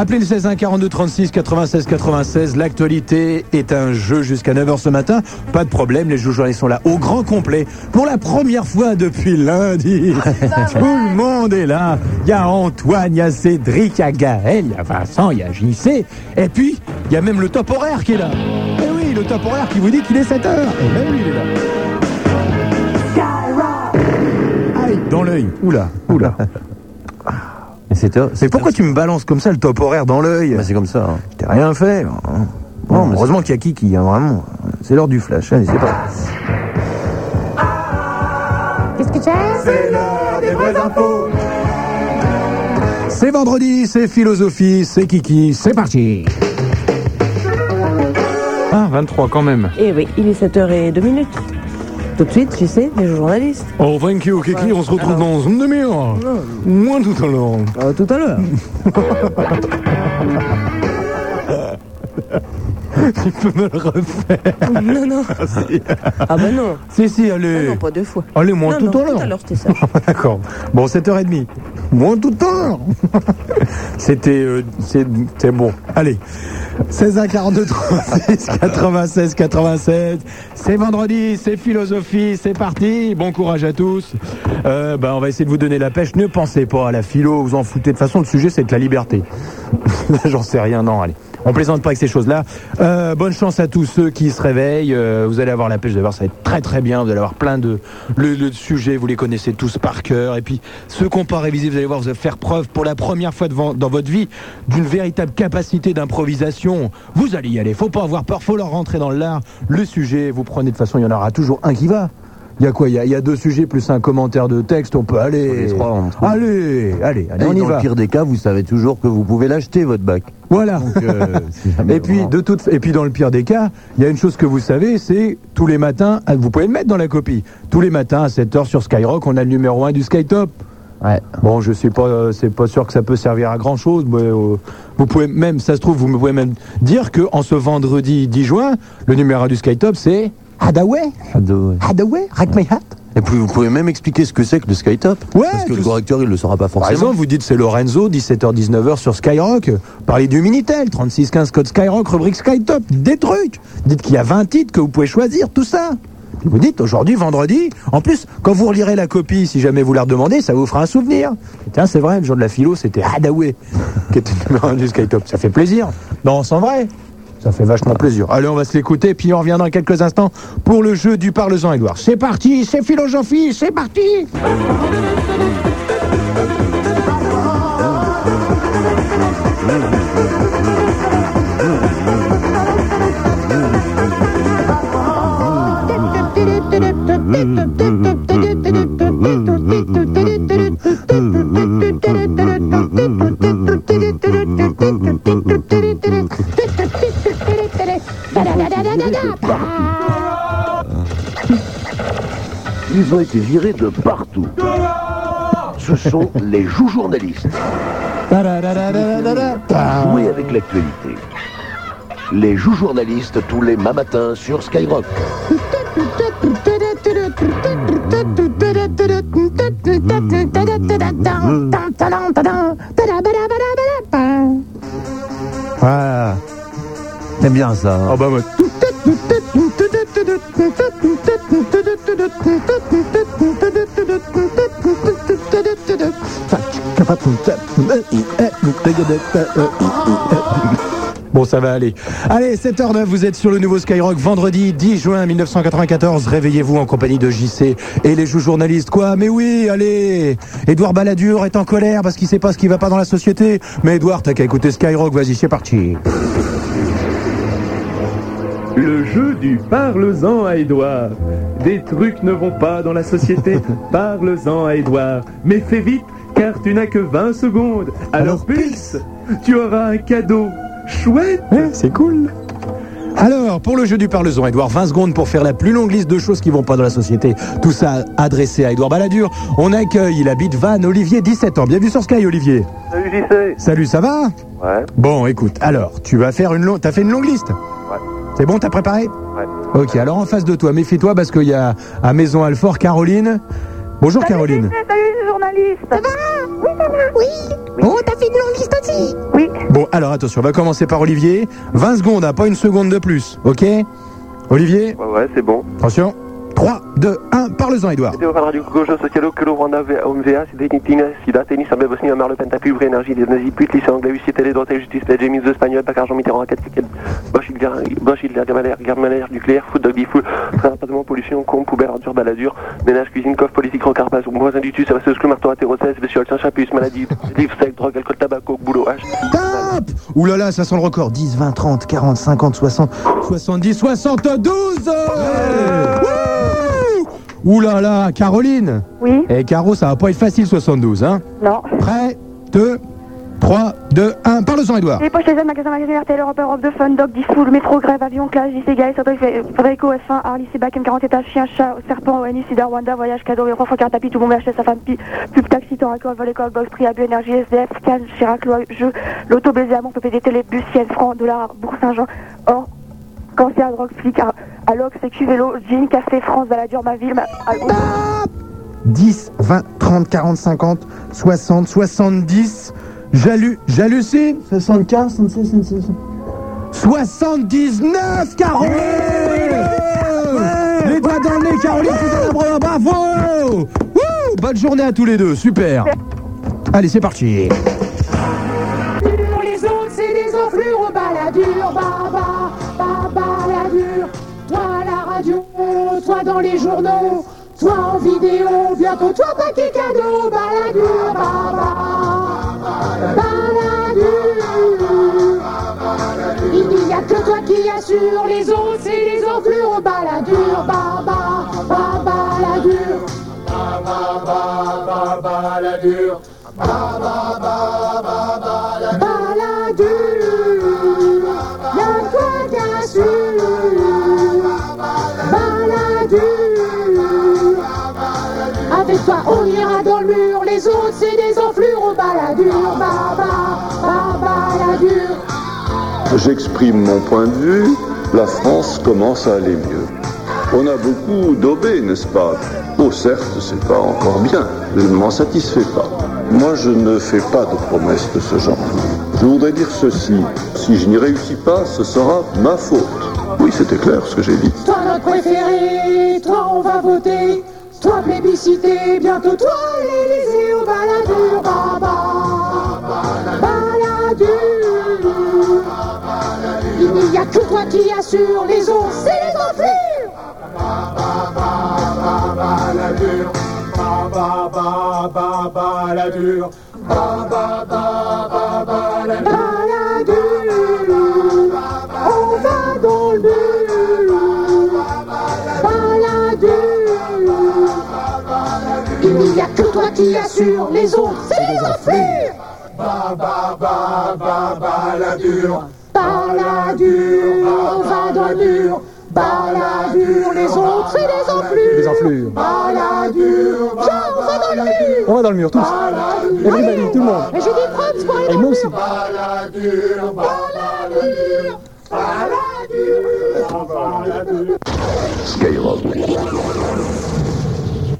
Appelez le 16 1 42 36 96 96. L'actualité est un jeu jusqu'à 9h ce matin. Pas de problème, les joueurs sont là au grand complet. Pour la première fois depuis lundi. Tout le monde est là. Il y a Antoine, il y a Cédric, il y a Gaël, il y a Vincent, il y a JC. Et puis, il y a même le top horaire qui est là. Et oui, le top horaire qui vous dit qu'il est 7h. Et même lui, il est là. Aïe, dans l'œil. Oula, oula. Mais pourquoi tu me balances comme ça le top horaire dans l'œil Bah, c'est comme ça. hein. T'ai rien fait. Bon, mais heureusement qu'il y a Kiki, hein, vraiment. C'est l'heure du flash, allez, c'est pas. Qu'est-ce que tu as C'est l'heure des vraies infos. C'est vendredi, c'est philosophie, c'est Kiki, c'est parti. Ah, 23 quand même. Eh oui, il est 7h02 minutes. Tout de suite, tu sais, les journalistes. Oh, thank you, Kiki, on se retrouve dans une demi-heure. Moins tout à l'heure. Euh, tout à l'heure. Tu peux me le refaire. non, non. Ah bah non. Si, si, Ah allez. non, pas deux fois. Allez, moins non, tout non, à l'heure. Tout l'heure, c'était ça. D'accord. Bon, 7h30. Moins tout à l'heure. C'était euh, c'est bon. Allez. 16 1 42 36 96 87. C'est vendredi, c'est philosophie, c'est parti. Bon courage à tous. Euh, bah, on va essayer de vous donner la pêche. Ne pensez pas à la philo, vous en foutez. De toute façon, le sujet, c'est de la liberté. J'en sais rien, non, allez. On plaisante pas avec ces choses-là. Euh, bonne chance à tous ceux qui se réveillent. Euh, vous allez avoir la pêche, vous allez voir, ça va être très très bien. Vous allez avoir plein de le, sujets, vous les connaissez tous par cœur. Et puis ceux qui n'ont pas révisé, vous allez voir, vous allez faire preuve pour la première fois dans votre vie d'une véritable capacité d'improvisation. Vous allez y aller. Faut pas avoir peur, faut leur rentrer dans l'art. Le sujet, vous prenez de toute façon, il y en aura toujours un qui va. Il y a quoi il y a, il y a deux sujets plus un commentaire de texte. On peut aller. Trois, on allez, allez, allez, Et on y dans va. le pire des cas, vous savez toujours que vous pouvez l'acheter, votre bac. Voilà. Donc, euh, Et puis, de toute, et puis dans le pire des cas, il y a une chose que vous savez, c'est tous les matins, ah, vous pouvez le mettre dans la copie, tous les matins à 7h sur Skyrock, on a le numéro 1 du Skytop. Ouais. Bon, je suis pas, euh, c'est pas sûr que ça peut servir à grand chose, mais euh, vous pouvez même, ça se trouve, vous pouvez même dire que en ce vendredi 10 juin, le numéro 1 du Skytop, c'est Hadaway? Hadaway, Rack My Hat. Et puis vous pouvez même expliquer ce que c'est que le Skytop. Ouais, Parce que le correcteur, il le saura pas Par forcément. exemple, vous dites c'est Lorenzo, 17h-19h sur Skyrock. Parlez du Minitel, 3615 code Skyrock, rubrique Skytop. Des trucs. Dites qu'il y a 20 titres que vous pouvez choisir, tout ça. Vous dites aujourd'hui, vendredi. En plus, quand vous relirez la copie, si jamais vous la redemandez, ça vous fera un souvenir. Et Tiens, c'est vrai, le jour de la philo, c'était Hadaway, qui était le numéro 1 du Skytop. Ça fait plaisir. Non, c'est vrai. Ça fait vachement plaisir. Allez, on va se l'écouter, puis on revient dans quelques instants pour le jeu du Parle-en, Edouard. C'est parti, c'est philosophie, c'est parti Ils ont été virés de partout. Ce sont les joujournalistes. Jouer avec l'actualité. Les joujournalistes tous les matins sur Skyrock. Voilà. C'est bien ça. hein. Ah bah ouais. Bon, ça va aller. Allez, 7h09, vous êtes sur le nouveau Skyrock, vendredi 10 juin 1994. Réveillez-vous en compagnie de JC et les joues journalistes. Quoi? Mais oui, allez Édouard Balladur est en colère parce qu'il sait pas ce qui va pas dans la société. Mais Édouard, t'as qu'à écouter Skyrock, vas-y, c'est parti. Le jeu du parle-en à Édouard. Des trucs ne vont pas dans la société, parle-en à Édouard. Mais fais vite, car tu n'as que 20 secondes. Alors, Alors, Pulse, tu auras un cadeau chouette. Ouais, c'est cool. Alors, pour le jeu du Parlezon, Edouard, 20 secondes pour faire la plus longue liste de choses qui vont pas dans la société. Tout ça adressé à Edouard Balladur. On accueille, il habite Vannes, Olivier, 17 ans. Bienvenue sur Sky, Olivier. Salut JC Salut, ça va? Ouais, Bon, écoute, alors, tu vas faire une longue... T'as fait une longue liste? Ouais. C'est bon, t'as préparé ouais. Ok, alors en face de toi, méfie-toi parce qu'il y a à Maison Alfort Caroline. Bonjour Caroline. Salut les journalistes Ça va Oui, ça va Oui Bon, t'as fait une longue liste aussi Bon, Alors attention, on va commencer par Olivier. 20 secondes, hein, pas une seconde de plus, ok? Olivier, Ouais, ouais, c'est bon. attention. 3, 2, 1, parle-en, Edouard. Nucléaire Foot Dog Bifoul Appartement Pollution Con Poubelle Ordure Baladure Ménage Cuisine Coffre Politique Rocarpas Voisin du Tus Savasseuse Clou Marteau Atérocèse Bestiole Saint Chapus Maladie Livre Sec Drogue Alcool Tabac Boulot H. Top Ouh là là, ça sent le record. 10, 20, 30, 40, 50, 60, 70, 72 Wouh Ouh là là, Caroline. Oui, Eh Caro, ça va pas être facile 72, hein. Non. Prêt? 2, 3, 2, 1, parle-en, Edouard. Les poches chez magasin, magasin RTL, Europe, Europe de Fun, Dog, Diffoul, Métro, Grève, Avion, Clash, JC, Gaël, Frédérico, F1, Harley, Sebac, M40 étages, Chien, Chat, Serpent, ONI, Sida, Rwanda, Voyage, Cadeau, Trois fois Carte Tapis, Tout le monde achète sa femme, Pi, Pub, Taxi, Toracol, Volécol, Box, Prix, Abu, Énergie, SDF, Cannes, Chirac, Loi, Jeu, Loto, Baiser, Amour, PPD, Télé, Bus, Ciel, Franc, Dollar, Bourg Saint-Jean, Or, Cancer, Drogue, Flic, Alox, Sécu, Vélo, Jean, Café, France, Baladure, Ma Ville, Ma... Algo. 10, 20, 30, 40, 50, 60, 70. Jalu, j'hallucine. 75, 76, 77. 79, Caroline Les doigts dans le nez, Caroline, la bravo, Wouh. Bonne journée à tous les deux, super. Allez, c'est parti. Pour les autres, c'est des enflures baladures, baba, baba, la dure. Toi à la radio, toi dans les journaux, toi en vidéo, bientôt toi paquet cadeau, baladure, baba, baladure. Il n'y a que toi qui assure, les autres, c'est des enflures baladures, baba, baba, la dure. Baladure, toi on ira dans le mur, les autres c'est des enflures au baladure, baba, baba, baladure. J'exprime mon point de vue, la France commence à aller mieux. On a beaucoup daubé, n'est-ce pas? Oh certes, c'est pas encore bien, je ne m'en satisfais pas. Moi, je ne fais pas de promesses de ce genre. Je voudrais dire ceci, si je n'y réussis pas, ce sera ma faute. Oui, c'était clair ce que j'ai dit. Toi notre préféré, toi on va voter, toi plébiscité, bientôt toi l'Élysée au baladure, baba, baladure. Il n'y a que toi qui assure, les c'est les enflures. Baladure, on va dans le mur. Il n'y a que toi qui assure, les autres c'est les enflures. Baladure, on va dans le mur. Baladure, les autres c'est les enflures. Les enflures. Baladure, viens, on va dans le mur. On va dans le mur, tous Everybody, tout le monde Mais j'ai des props pour aller Et moi aussi. Skyrock.